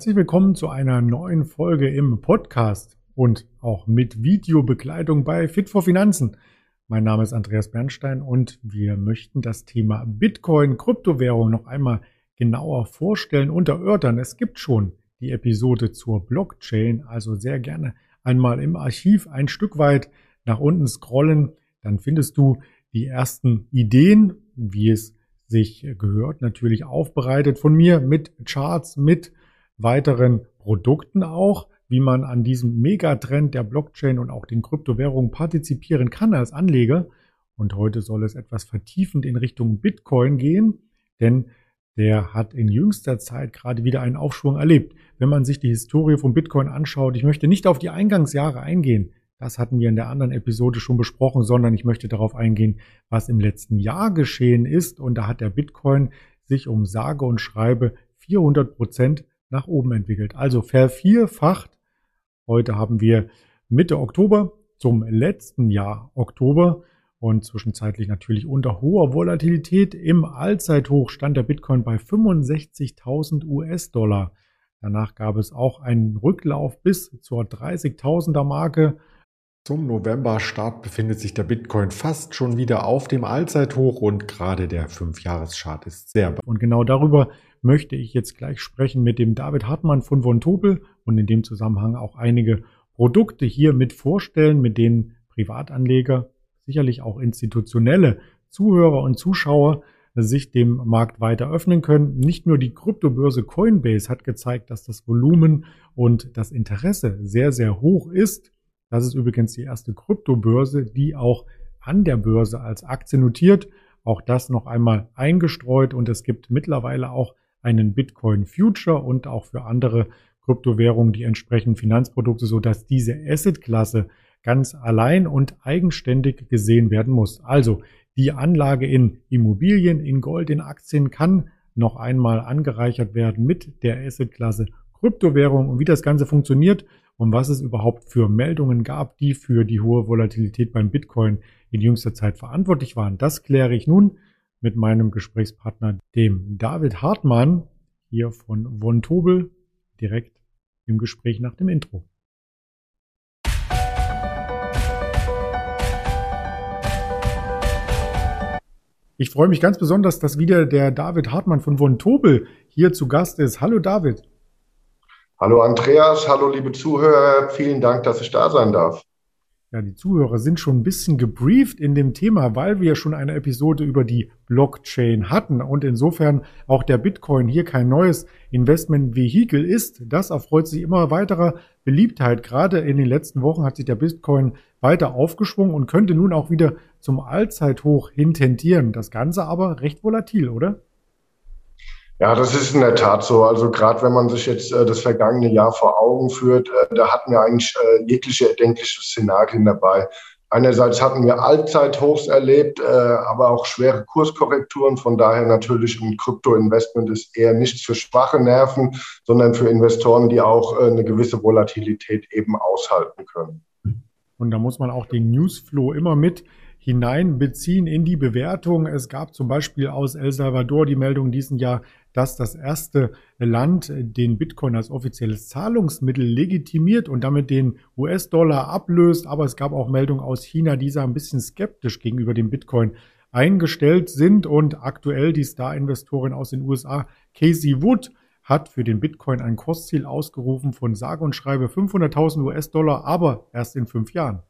Herzlich willkommen zu einer neuen Folge im Podcast und auch mit Videobegleitung bei Fit for Finanzen. Mein Name ist Andreas Bernstein und wir möchten das Thema Bitcoin, Kryptowährung noch einmal genauer vorstellen und erörtern. Es gibt schon die Episode zur Blockchain, also sehr gerne einmal im Archiv ein Stück weit nach unten scrollen. Dann findest du die ersten Ideen, wie es sich gehört, natürlich aufbereitet von mir mit Charts, mit weiteren Produkten auch, wie man an diesem Megatrend der Blockchain und auch den Kryptowährungen partizipieren kann als Anleger. Und heute soll es etwas vertiefend in Richtung Bitcoin gehen, denn der hat in jüngster Zeit gerade wieder einen Aufschwung erlebt. Wenn man sich die Historie von Bitcoin anschaut, ich möchte nicht auf die Eingangsjahre eingehen, das hatten wir in der anderen Episode schon besprochen, sondern ich möchte darauf eingehen, was im letzten Jahr geschehen ist. Und da hat der Bitcoin sich um sage und schreibe 400 Prozent nach oben entwickelt. Also vervierfacht. Heute haben wir Mitte Oktober zum letzten Jahr Oktober und zwischenzeitlich natürlich unter hoher Volatilität. Im Allzeithoch stand der Bitcoin bei 65.000 US-Dollar. Danach gab es auch einen Rücklauf bis zur 30.000er Marke. Zum November-Start befindet sich der Bitcoin fast schon wieder auf dem Allzeithoch und gerade der 5-Jahres-Chart ist sehr. Und genau darüber möchte ich jetzt gleich sprechen mit dem David Hartmann von Von Tobel und in dem Zusammenhang auch einige Produkte hier mit vorstellen, mit denen Privatanleger, sicherlich auch institutionelle Zuhörer und Zuschauer sich dem Markt weiter öffnen können. Nicht nur die Kryptobörse Coinbase hat gezeigt, dass das Volumen und das Interesse sehr, sehr hoch ist. Das ist übrigens die erste Kryptobörse, die auch an der Börse als Aktie notiert. Auch das noch einmal eingestreut und es gibt mittlerweile auch einen Bitcoin Future und auch für andere Kryptowährungen die entsprechenden Finanzprodukte, so dass diese Assetklasse ganz allein und eigenständig gesehen werden muss. Also die Anlage in Immobilien, in Gold, in Aktien kann noch einmal angereichert werden mit der Assetklasse Kryptowährung und wie das Ganze funktioniert und was es überhaupt für Meldungen gab, die für die hohe Volatilität beim Bitcoin in jüngster Zeit verantwortlich waren. Das kläre ich nun mit meinem Gesprächspartner, dem David Hartmann, hier von Von Tobel, direkt im Gespräch nach dem Intro. Ich freue mich ganz besonders, dass wieder der David Hartmann von Von Tobel hier zu Gast ist. Hallo David. Hallo Andreas, hallo liebe Zuhörer, vielen Dank, dass ich da sein darf. Ja, die Zuhörer sind schon ein bisschen gebrieft in dem Thema, weil wir schon eine Episode über die Blockchain hatten und insofern auch der Bitcoin hier kein neues Investmentvehikel ist. Das erfreut sich immer weiterer Beliebtheit. Gerade in den letzten Wochen hat sich der Bitcoin weiter aufgeschwungen und könnte nun auch wieder zum Allzeithoch hin tendieren. Das Ganze aber recht volatil, oder? Ja, das ist in der Tat so. Also gerade wenn man sich jetzt äh, das vergangene Jahr vor Augen führt, äh, da hatten wir eigentlich äh, jegliche erdenkliche Szenarien dabei. Einerseits hatten wir Allzeithochs erlebt, äh, aber auch schwere Kurskorrekturen. Von daher natürlich ein Krypto-Investment ist eher nichts für schwache Nerven, sondern für Investoren, die auch äh, eine gewisse Volatilität eben aushalten können. Und da muss man auch den Newsflow immer mit hineinbeziehen in die Bewertung. Es gab zum Beispiel aus El Salvador die Meldung diesen Jahr, dass das erste Land den Bitcoin als offizielles Zahlungsmittel legitimiert und damit den US-Dollar ablöst. Aber es gab auch Meldungen aus China, die da ein bisschen skeptisch gegenüber dem Bitcoin eingestellt sind. Und aktuell die Star-Investorin aus den USA, Casey Wood, hat für den Bitcoin ein Kostziel ausgerufen von sage und schreibe 500.000 US-Dollar, aber erst in fünf Jahren.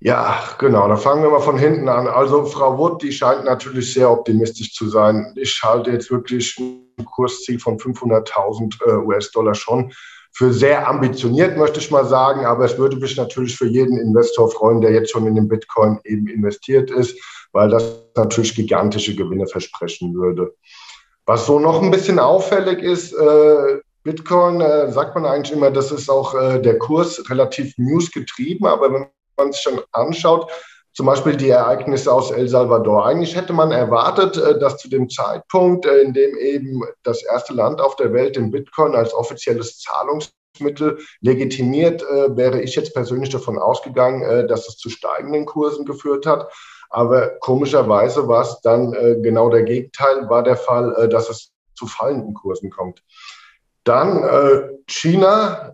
Ja, genau. Da fangen wir mal von hinten an. Also Frau Wood, die scheint natürlich sehr optimistisch zu sein. Ich halte jetzt wirklich ein Kursziel von 500.000 äh, US-Dollar schon für sehr ambitioniert, möchte ich mal sagen. Aber es würde mich natürlich für jeden Investor freuen, der jetzt schon in den Bitcoin eben investiert ist, weil das natürlich gigantische Gewinne versprechen würde. Was so noch ein bisschen auffällig ist, äh, Bitcoin, äh, sagt man eigentlich immer, das ist auch der Kurs relativ newsgetrieben, aber wenn man sich schon anschaut, zum Beispiel die Ereignisse aus El Salvador. Eigentlich hätte man erwartet, äh, dass zu dem Zeitpunkt, äh, in dem eben das erste Land auf der Welt den Bitcoin als offizielles Zahlungsmittel legitimiert, äh, wäre ich jetzt persönlich davon ausgegangen, dass es zu steigenden Kursen geführt hat. Aber komischerweise war es dann genau der Gegenteil, war der Fall, dass es zu fallenden Kursen kommt. Dann China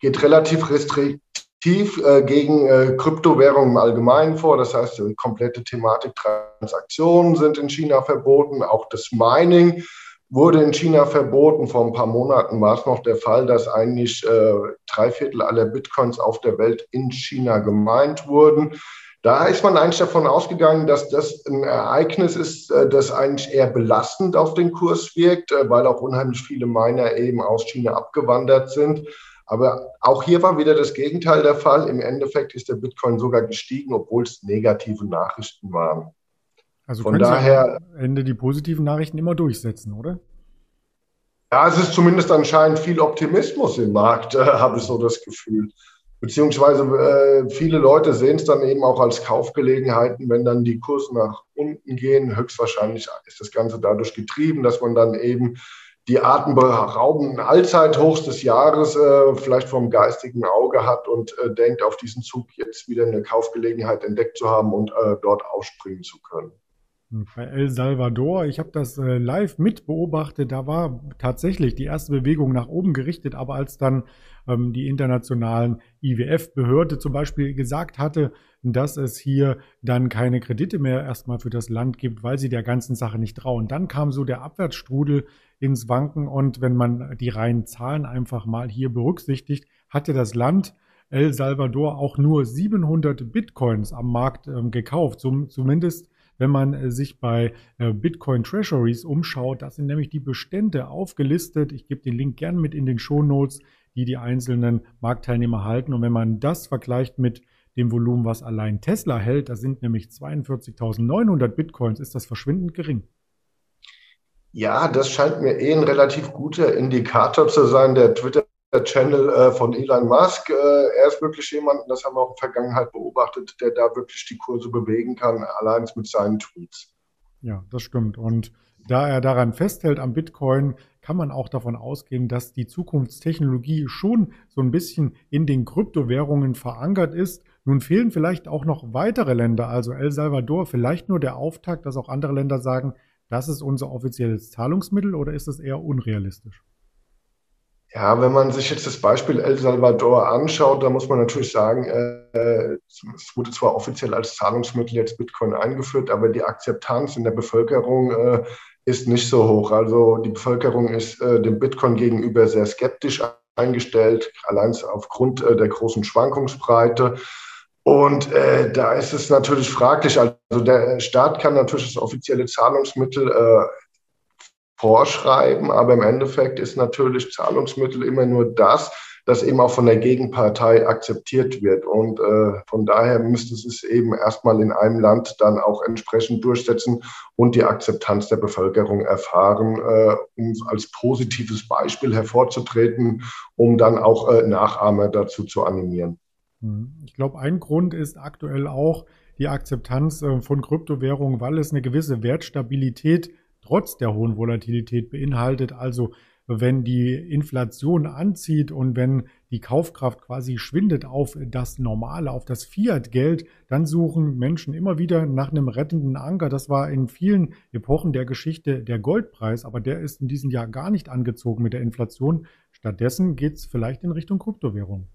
geht relativ restriktiv äh, gegen äh, Kryptowährungen im Allgemeinen vor. Das heißt, die komplette Thematik Transaktionen sind in China verboten. Auch das Mining wurde in China verboten. Vor ein paar Monaten war es noch der Fall, dass eigentlich äh, drei Viertel aller Bitcoins auf der Welt in China gemeint wurden. Da ist man eigentlich davon ausgegangen, dass das ein Ereignis ist, äh, das eigentlich eher belastend auf den Kurs wirkt, äh, weil auch unheimlich viele Miner eben aus China abgewandert sind. Aber auch hier war wieder das Gegenteil der Fall. Im Endeffekt ist der Bitcoin sogar gestiegen, obwohl es negative Nachrichten waren. Also Von daher am Ende die positiven Nachrichten immer durchsetzen, oder? Ja, es ist zumindest anscheinend viel Optimismus im Markt, äh, habe ich so das Gefühl. Beziehungsweise äh, viele Leute sehen es dann eben auch als Kaufgelegenheiten, wenn dann die Kurse nach unten gehen. Höchstwahrscheinlich ist das Ganze dadurch getrieben, dass man dann eben die atemberaubenden Allzeithochs des Jahres äh, vielleicht vom geistigen Auge hat und äh, denkt, auf diesen Zug jetzt wieder eine Kaufgelegenheit entdeckt zu haben und äh, dort ausspringen zu können. Bei El Salvador, ich habe das äh, live mit beobachtet, da war tatsächlich die erste Bewegung nach oben gerichtet, aber als dann ähm, die internationalen IWF-Behörde zum Beispiel gesagt hatte, dass es hier dann keine Kredite mehr erstmal für das Land gibt, weil sie der ganzen Sache nicht trauen. Dann kam so der Abwärtsstrudel ins Wanken und wenn man die reinen Zahlen einfach mal hier berücksichtigt, hatte das Land El Salvador auch nur 700 Bitcoins am Markt ähm, gekauft, zum, zumindest wenn man äh, sich bei äh, Bitcoin Treasuries umschaut. Das sind nämlich die Bestände aufgelistet. Ich gebe den Link gern mit in den Show Notes, die die einzelnen Marktteilnehmer halten. Und wenn man das vergleicht mit dem Volumen, was allein Tesla hält, da sind nämlich 42.900 Bitcoins, ist das verschwindend gering. Ja, das scheint mir eh ein relativ guter Indikator zu sein. Der Twitter Channel äh, von Elon Musk. Äh, er ist wirklich jemand, das haben wir auch in der Vergangenheit beobachtet, der da wirklich die Kurse bewegen kann, allein mit seinen Tweets. Ja, das stimmt. Und da er daran festhält am Bitcoin, kann man auch davon ausgehen, dass die Zukunftstechnologie schon so ein bisschen in den Kryptowährungen verankert ist. Nun fehlen vielleicht auch noch weitere Länder, also El Salvador, vielleicht nur der Auftakt, dass auch andere Länder sagen, das ist unser offizielles Zahlungsmittel oder ist es eher unrealistisch? Ja, wenn man sich jetzt das Beispiel El Salvador anschaut, da muss man natürlich sagen, äh, es wurde zwar offiziell als Zahlungsmittel jetzt Bitcoin eingeführt, aber die Akzeptanz in der Bevölkerung äh, ist nicht so hoch. Also die Bevölkerung ist äh, dem Bitcoin gegenüber sehr skeptisch eingestellt, allein aufgrund äh, der großen Schwankungsbreite. Und äh, da ist es natürlich fraglich. Also der Staat kann natürlich das offizielle Zahlungsmittel äh, vorschreiben, aber im Endeffekt ist natürlich Zahlungsmittel immer nur das, das eben auch von der Gegenpartei akzeptiert wird. Und äh, von daher müsste es eben erstmal in einem Land dann auch entsprechend durchsetzen und die Akzeptanz der Bevölkerung erfahren, äh, um als positives Beispiel hervorzutreten, um dann auch äh, Nachahmer dazu zu animieren. Hm. Ich glaube, ein Grund ist aktuell auch die Akzeptanz äh, von Kryptowährungen, weil es eine gewisse Wertstabilität trotz der hohen Volatilität beinhaltet. Also wenn die Inflation anzieht und wenn die Kaufkraft quasi schwindet auf das Normale, auf das Fiat-Geld, dann suchen Menschen immer wieder nach einem rettenden Anker. Das war in vielen Epochen der Geschichte der Goldpreis, aber der ist in diesem Jahr gar nicht angezogen mit der Inflation. Stattdessen geht es vielleicht in Richtung Kryptowährung.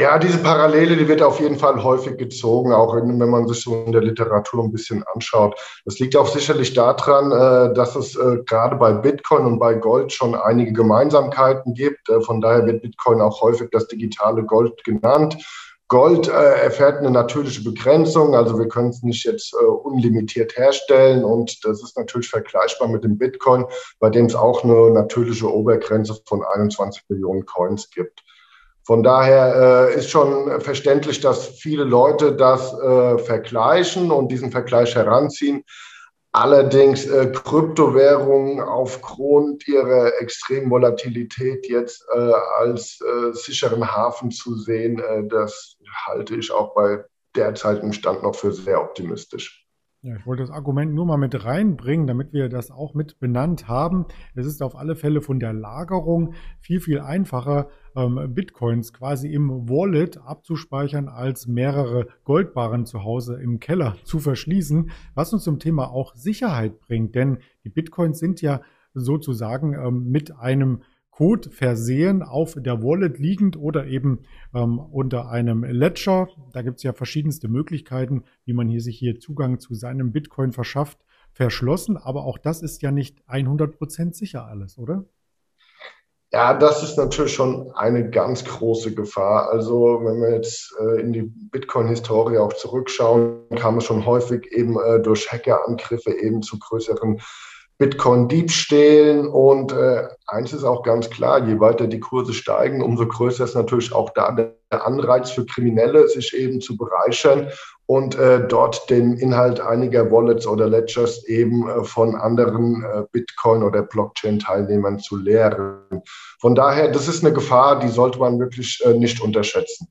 Ja, diese Parallele, die wird auf jeden Fall häufig gezogen, auch wenn man sich so in der Literatur ein bisschen anschaut. Das liegt auch sicherlich daran, äh, dass es äh, gerade bei Bitcoin und bei Gold schon einige Gemeinsamkeiten gibt. Äh, von daher wird Bitcoin auch häufig das digitale Gold genannt. Gold erfährt eine natürliche Begrenzung, also wir können es nicht jetzt unlimitiert herstellen und das ist natürlich vergleichbar mit dem Bitcoin, bei dem es auch eine natürliche Obergrenze von 21 Millionen Coins gibt. Von daher äh, ist schon verständlich, dass viele Leute das äh, vergleichen und diesen Vergleich heranziehen. Allerdings äh, Kryptowährungen aufgrund ihrer extremen Volatilität jetzt äh, als äh, sicheren Hafen zu sehen, äh, das halte ich auch bei derzeitigem Stand noch für sehr optimistisch. Ja, ich wollte das Argument nur mal mit reinbringen, damit wir das auch mit benannt haben. Es ist auf alle Fälle von der Lagerung viel, viel einfacher, ähm, Bitcoins quasi im Wallet abzuspeichern, als mehrere Goldbarren zu Hause im Keller zu verschließen, was uns zum Thema auch Sicherheit bringt. Denn die Bitcoins sind ja sozusagen ähm, mit einem Code versehen auf der Wallet liegend oder eben ähm, unter einem Ledger. Da gibt es ja verschiedenste Möglichkeiten, wie man hier sich hier Zugang zu seinem Bitcoin verschafft, verschlossen. Aber auch das ist ja nicht 100% sicher alles, oder? Ja, das ist natürlich schon eine ganz große Gefahr. Also wenn wir jetzt äh, in die Bitcoin-Historie auch zurückschauen, kam es schon häufig eben äh, durch Hackerangriffe eben zu größeren Bitcoin-Diebstählen. Und äh, eins ist auch ganz klar, je weiter die Kurse steigen, umso größer ist natürlich auch da der Anreiz für Kriminelle, sich eben zu bereichern und äh, dort den Inhalt einiger Wallets oder Ledgers eben äh, von anderen äh, Bitcoin- oder Blockchain-Teilnehmern zu leeren. Von daher, das ist eine Gefahr, die sollte man wirklich äh, nicht unterschätzen.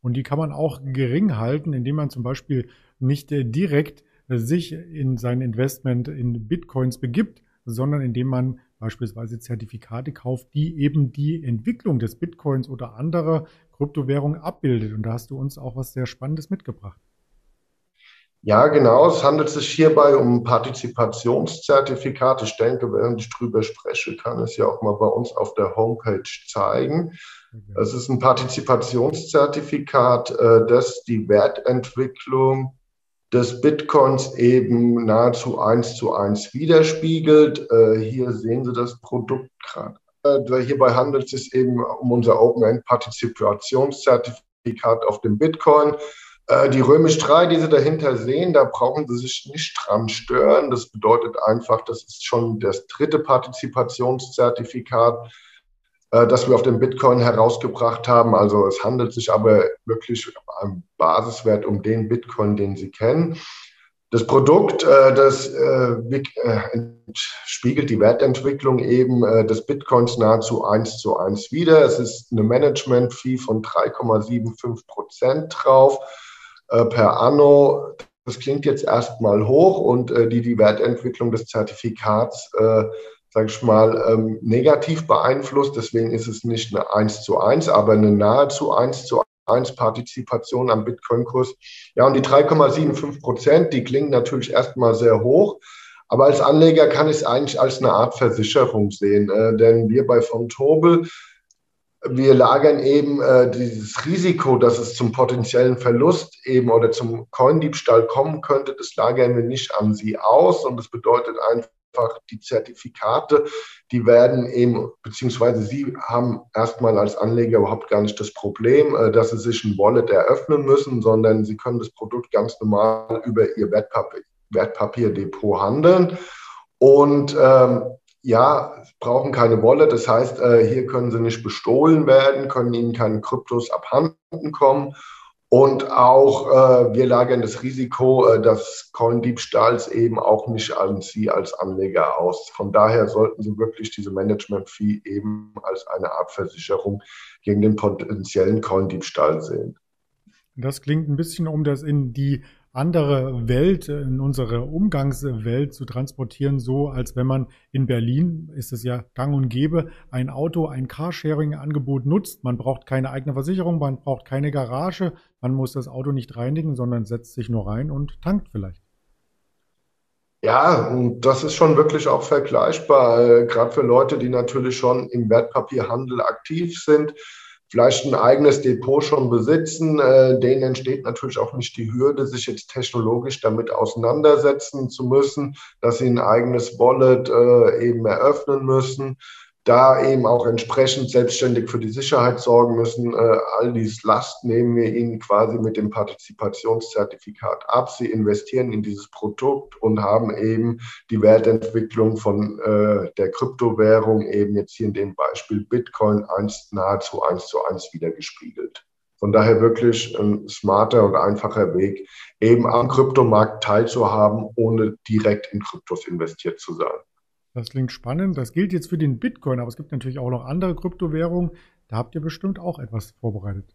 Und die kann man auch gering halten, indem man zum Beispiel nicht äh, direkt sich in sein Investment in Bitcoins begibt, sondern indem man beispielsweise Zertifikate kauft, die eben die Entwicklung des Bitcoins oder anderer Kryptowährungen abbildet. Und da hast du uns auch was sehr Spannendes mitgebracht. Ja, genau. Es handelt sich hierbei um Partizipationszertifikate. Ich denke, während ich drüber spreche, kann es ja auch mal bei uns auf der Homepage zeigen. Es ist ein Partizipationszertifikat, äh, das die Wertentwicklung des Bitcoins eben nahezu eins zu eins widerspiegelt. Äh, hier sehen Sie das Produkt gerade. Äh, hierbei handelt es sich eben um unser Open-End-Partizipationszertifikat auf dem Bitcoin. Äh, die Römisch 3, die Sie dahinter sehen, da brauchen Sie sich nicht dran stören. Das bedeutet einfach, das ist schon das dritte Partizipationszertifikat äh, das wir auf dem Bitcoin herausgebracht haben. Also es handelt sich aber wirklich am Basiswert um den Bitcoin, den Sie kennen. Das Produkt, äh, das äh, spiegelt die Wertentwicklung eben des Bitcoins nahezu eins zu eins wider. Es ist eine Management-Fee von 3,75 Prozent drauf per Anno. Das klingt jetzt erstmal hoch und die die Wertentwicklung des Zertifikats sage ich mal, ähm, negativ beeinflusst. Deswegen ist es nicht eine 1 zu 1, aber eine nahezu 1 zu 1 Partizipation am Bitcoin-Kurs. Ja, und die 3,75 Prozent, die klingen natürlich erstmal sehr hoch. Aber als Anleger kann ich es eigentlich als eine Art Versicherung sehen. Äh, denn wir bei von Tobel, wir lagern eben äh, dieses Risiko, dass es zum potenziellen Verlust eben oder zum Coindiebstahl kommen könnte, das lagern wir nicht an Sie aus. Und das bedeutet einfach, einfach die Zertifikate, die werden eben, beziehungsweise Sie haben erstmal als Anleger überhaupt gar nicht das Problem, äh, dass Sie sich ein Wallet eröffnen müssen, sondern Sie können das Produkt ganz normal über Ihr Wertpapier, Wertpapierdepot handeln. Und ähm, ja, brauchen keine Wallet. Das heißt, äh, hier können sie nicht bestohlen werden, können ihnen keine Kryptos abhanden kommen. Und auch äh, wir lagern das Risiko äh, des Coin-Diebstahls eben auch nicht an Sie als Anleger aus. Von daher sollten Sie wirklich diese Management-Fee eben als eine Art Versicherung gegen den potenziellen Coin-Diebstahl sehen. Das klingt ein bisschen, um das in die andere Welt, in unsere Umgangswelt zu transportieren, so als wenn man in Berlin, ist es ja gang und gäbe, ein Auto, ein Carsharing-Angebot nutzt. Man braucht keine eigene Versicherung, man braucht keine Garage, man muss das Auto nicht reinigen, sondern setzt sich nur rein und tankt vielleicht. Ja, das ist schon wirklich auch vergleichbar, äh, gerade für Leute, die natürlich schon im Wertpapierhandel aktiv sind vielleicht ein eigenes Depot schon besitzen. Äh, denen entsteht natürlich auch nicht die Hürde, sich jetzt technologisch damit auseinandersetzen zu müssen, dass sie ein eigenes Wallet äh, eben eröffnen müssen da eben auch entsprechend selbstständig für die Sicherheit sorgen müssen. Äh, all dies Last nehmen wir ihnen quasi mit dem Partizipationszertifikat ab. Sie investieren in dieses Produkt und haben eben die Wertentwicklung von äh, der Kryptowährung eben jetzt hier in dem Beispiel Bitcoin eins, nahezu eins zu eins wiedergespiegelt. Von daher wirklich ein smarter und einfacher Weg, eben am Kryptomarkt teilzuhaben, ohne direkt in Kryptos investiert zu sein. Das klingt spannend. Das gilt jetzt für den Bitcoin, aber es gibt natürlich auch noch andere Kryptowährungen. Da habt ihr bestimmt auch etwas vorbereitet.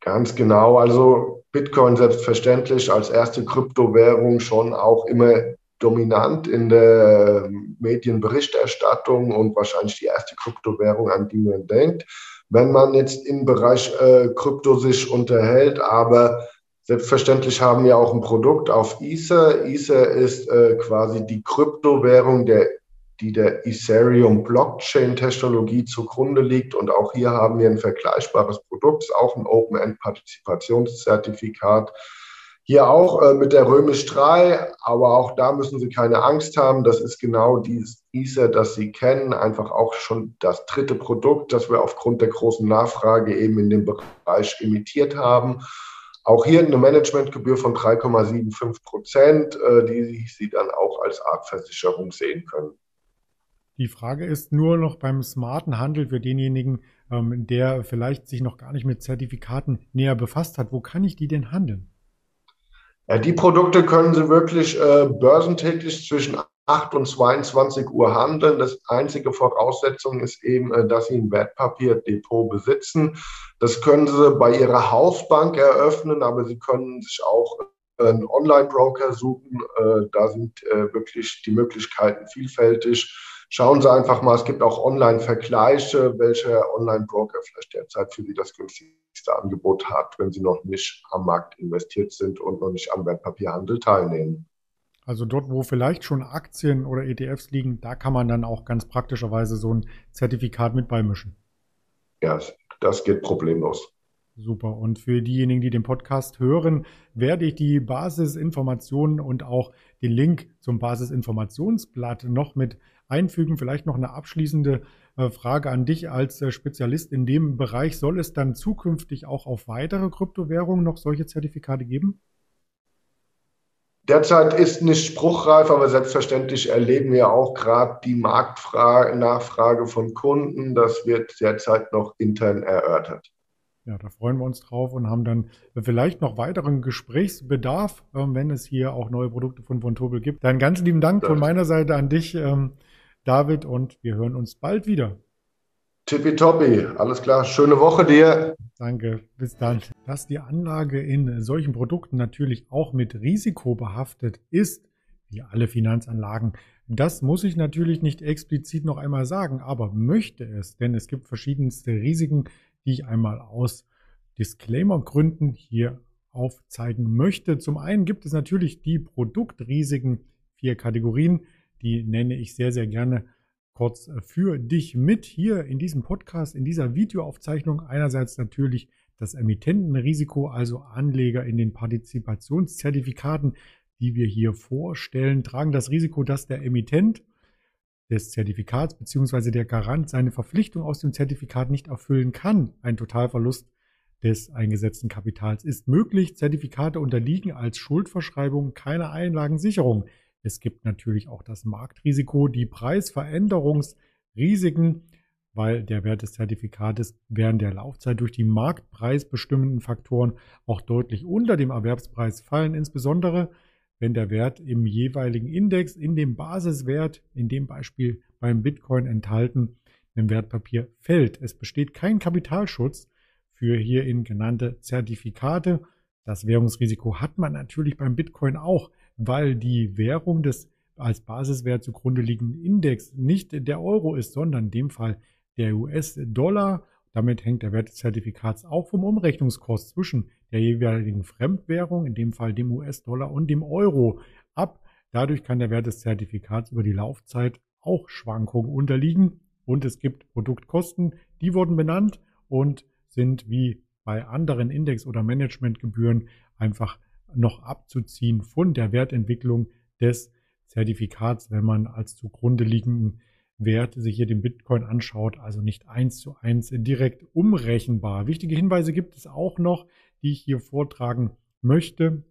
Ganz genau. Also Bitcoin selbstverständlich als erste Kryptowährung schon auch immer dominant in der Medienberichterstattung und wahrscheinlich die erste Kryptowährung, an die man denkt, wenn man jetzt im Bereich äh, Krypto sich unterhält. Aber selbstverständlich haben wir auch ein Produkt auf Ether. Ether ist äh, quasi die Kryptowährung der die der Ethereum Blockchain Technologie zugrunde liegt. Und auch hier haben wir ein vergleichbares Produkt, auch ein Open-End Partizipationszertifikat. Hier auch äh, mit der Römisch 3, aber auch da müssen Sie keine Angst haben. Das ist genau dieses Ether, das Sie kennen. Einfach auch schon das dritte Produkt, das wir aufgrund der großen Nachfrage eben in dem Bereich imitiert haben. Auch hier eine Managementgebühr von 3,75 Prozent, äh, die Sie dann auch als Art Versicherung sehen können. Die Frage ist nur noch beim smarten Handel für denjenigen, ähm, der vielleicht sich noch gar nicht mit Zertifikaten näher befasst hat. Wo kann ich die denn handeln? Ja, die Produkte können Sie wirklich äh, börsentäglich zwischen 8 und 22 Uhr handeln. Das einzige Voraussetzung ist eben, äh, dass Sie ein Wertpapierdepot besitzen. Das können Sie bei Ihrer Hausbank eröffnen, aber Sie können sich auch äh, einen Online-Broker suchen. Äh, da sind äh, wirklich die Möglichkeiten vielfältig. Schauen Sie einfach mal, es gibt auch Online-Vergleiche, welcher Online-Broker vielleicht derzeit für Sie das günstigste Angebot hat, wenn Sie noch nicht am Markt investiert sind und noch nicht am Wertpapierhandel teilnehmen. Also dort, wo vielleicht schon Aktien oder ETFs liegen, da kann man dann auch ganz praktischerweise so ein Zertifikat mit beimischen. Ja, das geht problemlos. Super. Und für diejenigen, die den Podcast hören, werde ich die Basisinformationen und auch den Link zum Basisinformationsblatt noch mit einfügen. Vielleicht noch eine abschließende äh, Frage an dich als äh, Spezialist in dem Bereich. Soll es dann zukünftig auch auf weitere Kryptowährungen noch solche Zertifikate geben? Derzeit ist nicht spruchreif, aber selbstverständlich erleben wir auch gerade die Marktnachfrage von Kunden. Das wird derzeit noch intern erörtert. Ja, da freuen wir uns drauf und haben dann vielleicht noch weiteren Gesprächsbedarf, ähm, wenn es hier auch neue Produkte von Vontobel gibt. Dann ganz lieben Dank von meiner Seite an dich, ähm, David, und wir hören uns bald wieder. Tippitoppi, alles klar. Schöne Woche dir. Danke, bis dann. Dass die Anlage in solchen Produkten natürlich auch mit Risiko behaftet ist, wie alle Finanzanlagen, das muss ich natürlich nicht explizit noch einmal sagen, aber möchte es, denn es gibt verschiedenste Risiken, die ich einmal aus Disclaimer-Gründen hier aufzeigen möchte. Zum einen gibt es natürlich die Produktrisiken, vier Kategorien, die nenne ich sehr, sehr gerne kurz für dich mit hier in diesem Podcast, in dieser Videoaufzeichnung. Einerseits natürlich das Emittentenrisiko, also Anleger in den Partizipationszertifikaten, die wir hier vorstellen, tragen das Risiko, dass der Emittent des Zertifikats bzw. der Garant seine Verpflichtung aus dem Zertifikat nicht erfüllen kann. Ein Totalverlust des eingesetzten Kapitals ist möglich. Zertifikate unterliegen als Schuldverschreibung keiner Einlagensicherung. Es gibt natürlich auch das Marktrisiko, die Preisveränderungsrisiken, weil der Wert des Zertifikates während der Laufzeit durch die marktpreisbestimmenden Faktoren auch deutlich unter dem Erwerbspreis fallen, insbesondere wenn der Wert im jeweiligen Index in dem Basiswert, in dem Beispiel beim Bitcoin enthalten, im Wertpapier fällt. Es besteht kein Kapitalschutz für hierin genannte Zertifikate. Das Währungsrisiko hat man natürlich beim Bitcoin auch, weil die Währung des als Basiswert zugrunde liegenden Index nicht der Euro ist, sondern in dem Fall der US-Dollar. Damit hängt der Wert des Zertifikats auch vom Umrechnungskurs zwischen der jeweiligen Fremdwährung, in dem Fall dem US-Dollar und dem Euro, ab. Dadurch kann der Wert des Zertifikats über die Laufzeit auch Schwankungen unterliegen. Und es gibt Produktkosten, die wurden benannt und sind wie bei anderen Index- oder Managementgebühren einfach noch abzuziehen von der Wertentwicklung des Zertifikats, wenn man als zugrunde liegenden Wert sich hier den Bitcoin anschaut, also nicht eins zu eins direkt umrechenbar. Wichtige Hinweise gibt es auch noch die ich hier vortragen möchte,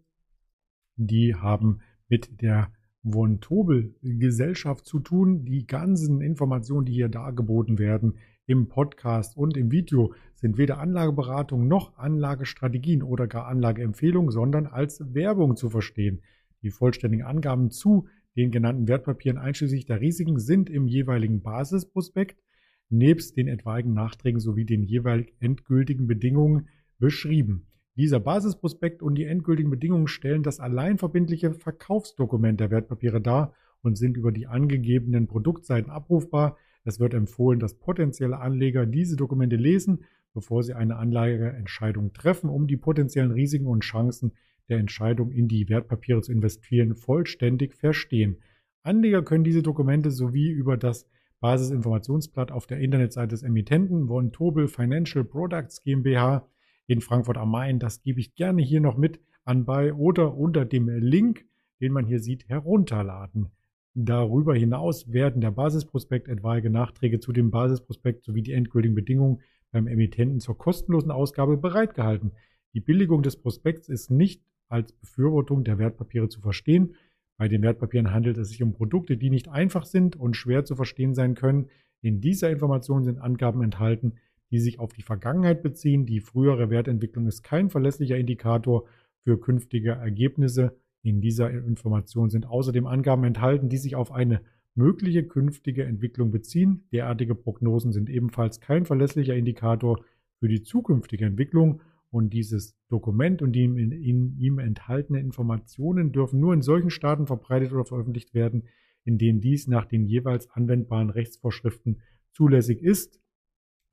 die haben mit der Von Tobel Gesellschaft zu tun. Die ganzen Informationen, die hier dargeboten werden im Podcast und im Video, sind weder Anlageberatung noch Anlagestrategien oder gar Anlageempfehlungen, sondern als Werbung zu verstehen. Die vollständigen Angaben zu den genannten Wertpapieren einschließlich der Risiken sind im jeweiligen Basisprospekt nebst den etwaigen Nachträgen sowie den jeweilig endgültigen Bedingungen beschrieben. Dieser Basisprospekt und die endgültigen Bedingungen stellen das allein verbindliche Verkaufsdokument der Wertpapiere dar und sind über die angegebenen Produktseiten abrufbar. Es wird empfohlen, dass potenzielle Anleger diese Dokumente lesen, bevor sie eine Anlageentscheidung treffen, um die potenziellen Risiken und Chancen der Entscheidung in die Wertpapiere zu investieren vollständig verstehen. Anleger können diese Dokumente sowie über das Basisinformationsblatt auf der Internetseite des Emittenten von Tobel Financial Products GmbH in Frankfurt am Main, das gebe ich gerne hier noch mit anbei oder unter dem Link, den man hier sieht, herunterladen. Darüber hinaus werden der Basisprospekt, etwaige Nachträge zu dem Basisprospekt sowie die endgültigen Bedingungen beim Emittenten zur kostenlosen Ausgabe bereitgehalten. Die Billigung des Prospekts ist nicht als Befürwortung der Wertpapiere zu verstehen. Bei den Wertpapieren handelt es sich um Produkte, die nicht einfach sind und schwer zu verstehen sein können. In dieser Information sind Angaben enthalten, die sich auf die Vergangenheit beziehen. Die frühere Wertentwicklung ist kein verlässlicher Indikator für künftige Ergebnisse. In dieser Information sind außerdem Angaben enthalten, die sich auf eine mögliche künftige Entwicklung beziehen. Derartige Prognosen sind ebenfalls kein verlässlicher Indikator für die zukünftige Entwicklung und dieses Dokument und die in, ihm enthaltene Informationen dürfen nur in solchen Staaten verbreitet oder veröffentlicht werden, in denen dies nach den jeweils anwendbaren Rechtsvorschriften zulässig ist.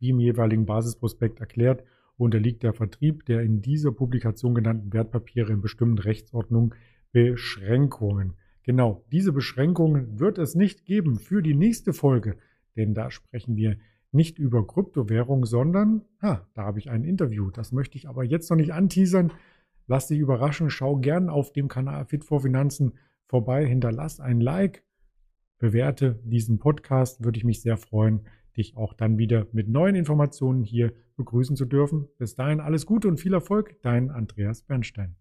Wie im jeweiligen Basisprospekt erklärt, unterliegt der Vertrieb der in dieser Publikation genannten Wertpapiere in bestimmten Rechtsordnungen Beschränkungen. Genau, diese Beschränkungen wird es nicht geben für die nächste Folge, denn da sprechen wir nicht über Kryptowährung, sondern, ha, da habe ich ein Interview. Das möchte ich aber jetzt noch nicht anteasern. Lass dich überraschen, schau gern auf dem Kanal Fit for Finanzen vorbei, hinterlass ein Like, bewerte diesen Podcast, würde ich mich sehr freuen, dich auch dann wieder mit neuen Informationen hier begrüßen zu dürfen. Bis dahin alles Gute und viel Erfolg, dein Andreas Bernstein.